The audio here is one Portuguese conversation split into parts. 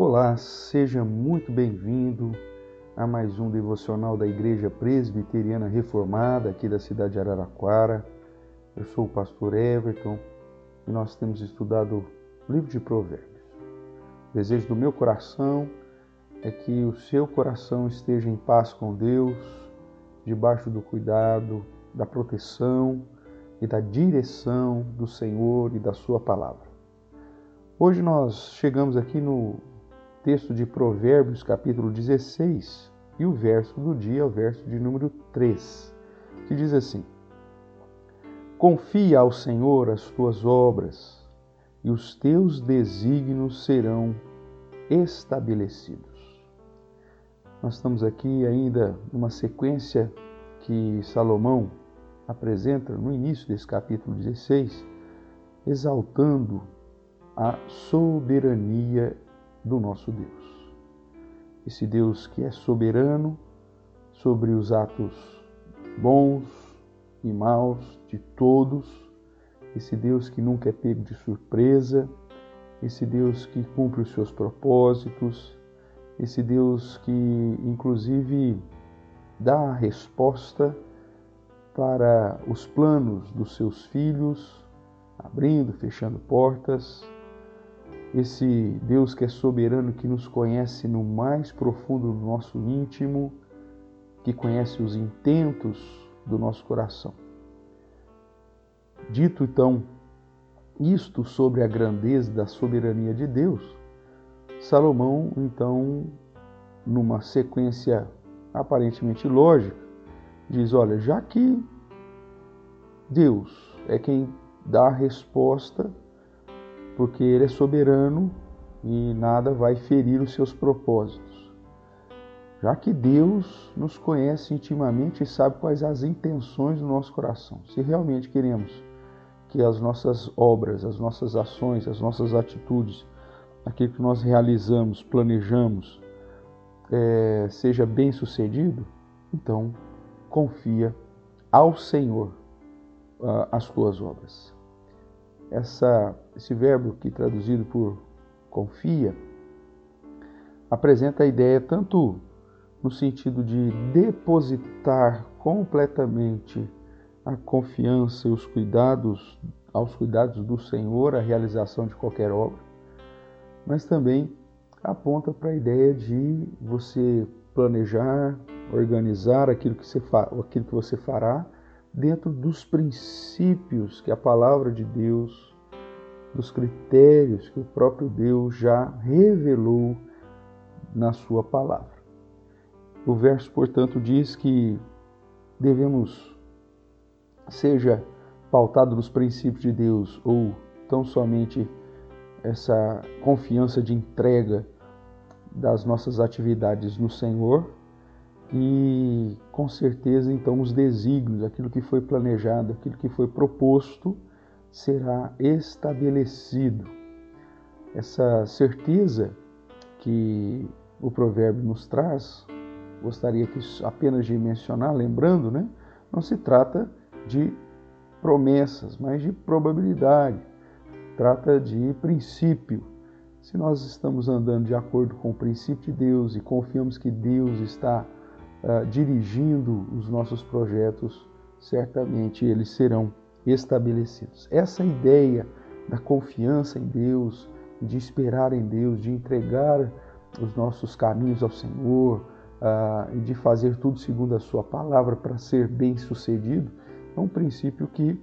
Olá, seja muito bem-vindo a mais um devocional da Igreja Presbiteriana Reformada aqui da cidade de Araraquara. Eu sou o pastor Everton e nós temos estudado o livro de Provérbios. O desejo do meu coração é que o seu coração esteja em paz com Deus, debaixo do cuidado, da proteção e da direção do Senhor e da Sua palavra. Hoje nós chegamos aqui no texto de Provérbios, capítulo 16, e o verso do dia é o verso de número 3, que diz assim: Confia ao Senhor as tuas obras, e os teus desígnios serão estabelecidos. Nós estamos aqui ainda numa sequência que Salomão apresenta no início desse capítulo 16, exaltando a soberania do nosso Deus. Esse Deus que é soberano sobre os atos bons e maus de todos, esse Deus que nunca é pego de surpresa, esse Deus que cumpre os seus propósitos, esse Deus que inclusive dá a resposta para os planos dos seus filhos, abrindo, fechando portas. Esse Deus que é soberano, que nos conhece no mais profundo do nosso íntimo, que conhece os intentos do nosso coração. Dito então isto sobre a grandeza da soberania de Deus, Salomão, então, numa sequência aparentemente lógica, diz: olha, já que Deus é quem dá a resposta, porque Ele é soberano e nada vai ferir os seus propósitos. Já que Deus nos conhece intimamente e sabe quais as intenções do nosso coração, se realmente queremos que as nossas obras, as nossas ações, as nossas atitudes, aquilo que nós realizamos, planejamos, é, seja bem sucedido, então confia ao Senhor uh, as tuas obras. Essa, esse verbo que traduzido por confia apresenta a ideia tanto no sentido de depositar completamente a confiança e os cuidados aos cuidados do Senhor a realização de qualquer obra, mas também aponta para a ideia de você planejar, organizar aquilo que, você aquilo que você fará dentro dos princípios que a palavra de Deus, dos critérios que o próprio Deus já revelou na sua palavra. O verso, portanto, diz que devemos, seja pautado nos princípios de Deus ou tão somente essa confiança de entrega das nossas atividades no Senhor e com certeza então os desígnios, aquilo que foi planejado, aquilo que foi proposto, será estabelecido. Essa certeza que o provérbio nos traz, gostaria que apenas de mencionar, lembrando, né? Não se trata de promessas, mas de probabilidade. Trata de princípio se nós estamos andando de acordo com o princípio de Deus e confiamos que Deus está uh, dirigindo os nossos projetos, certamente eles serão estabelecidos. Essa ideia da confiança em Deus, de esperar em Deus, de entregar os nossos caminhos ao Senhor uh, e de fazer tudo segundo a Sua palavra para ser bem sucedido, é um princípio que,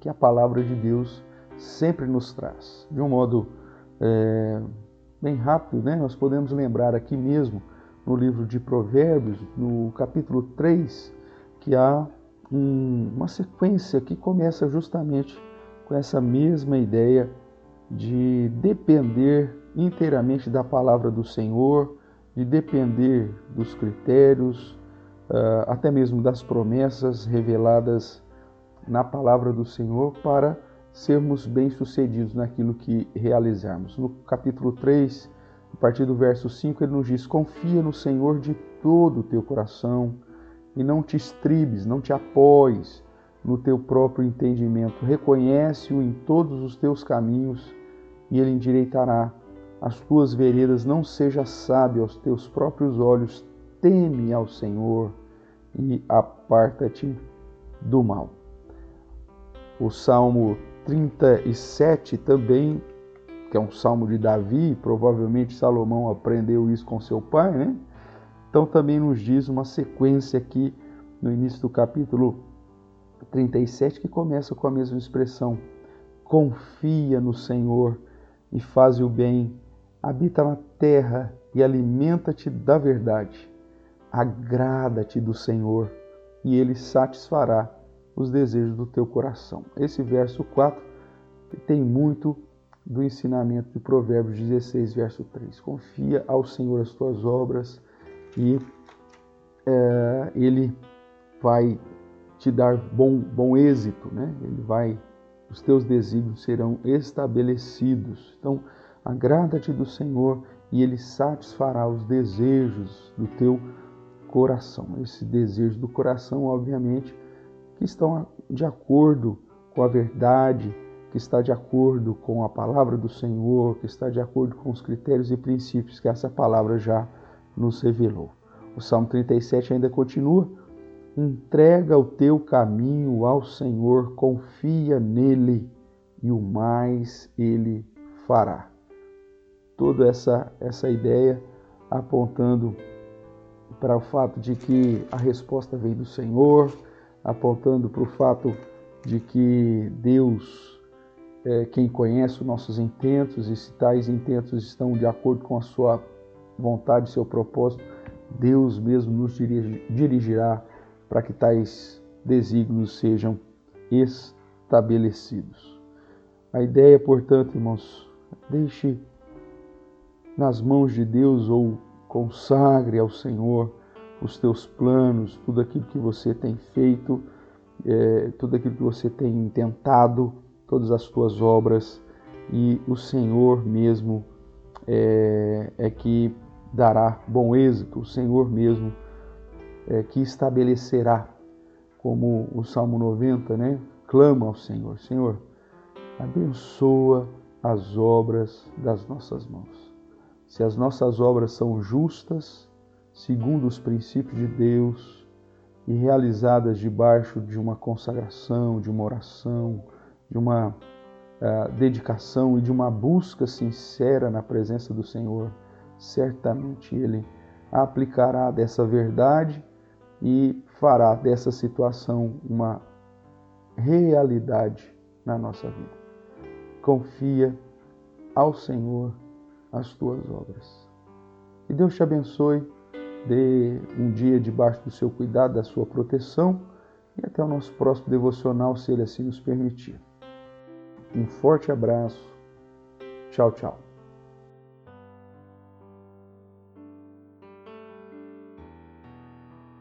que a palavra de Deus sempre nos traz. De um modo é, bem rápido, né? nós podemos lembrar aqui mesmo no livro de Provérbios, no capítulo 3, que há um, uma sequência que começa justamente com essa mesma ideia de depender inteiramente da palavra do Senhor, de depender dos critérios, uh, até mesmo das promessas reveladas na palavra do Senhor para sermos bem-sucedidos naquilo que realizarmos. No capítulo 3, a partir do verso 5, ele nos diz: Confia no Senhor de todo o teu coração e não te estribes, não te apoies no teu próprio entendimento. Reconhece-o em todos os teus caminhos e ele endireitará as tuas veredas não seja sábio aos teus próprios olhos, teme ao Senhor e aparta-te do mal. O Salmo 37 também, que é um salmo de Davi, provavelmente Salomão aprendeu isso com seu pai, né? Então também nos diz uma sequência aqui no início do capítulo 37 que começa com a mesma expressão: confia no Senhor e faz o bem, habita na terra e alimenta-te da verdade. Agrada-te do Senhor e ele satisfará os desejos do teu coração. Esse verso 4 tem muito do ensinamento de Provérbios 16, verso 3. Confia ao Senhor as tuas obras e é, ele vai te dar bom, bom êxito, né? Ele vai, os teus desígnios serão estabelecidos. Então, agrada-te do Senhor e Ele satisfará os desejos do teu coração. Esse desejo do coração, obviamente, que estão de acordo com a verdade, que está de acordo com a palavra do Senhor, que está de acordo com os critérios e princípios que essa palavra já nos revelou. O Salmo 37 ainda continua Entrega o teu caminho ao Senhor, confia nele e o mais ele fará. Toda essa, essa ideia apontando para o fato de que a resposta vem do Senhor, apontando para o fato de que Deus é quem conhece os nossos intentos e se tais intentos estão de acordo com a sua vontade, seu propósito, Deus mesmo nos dirigirá para que tais desígnios sejam estabelecidos. A ideia, portanto, irmãos, deixe nas mãos de Deus ou consagre ao Senhor os teus planos, tudo aquilo que você tem feito, é, tudo aquilo que você tem tentado, todas as tuas obras, e o Senhor mesmo é, é que dará bom êxito, o Senhor mesmo é, que estabelecerá, como o Salmo 90, né? Clama ao Senhor: Senhor, abençoa as obras das nossas mãos. Se as nossas obras são justas, segundo os princípios de Deus e realizadas debaixo de uma consagração, de uma oração, de uma uh, dedicação e de uma busca sincera na presença do Senhor, certamente Ele aplicará dessa verdade e fará dessa situação uma realidade na nossa vida. Confia ao Senhor as tuas obras. Que Deus te abençoe, dê um dia debaixo do seu cuidado, da sua proteção e até o nosso próximo devocional, se Ele assim nos permitir. Um forte abraço. Tchau, tchau.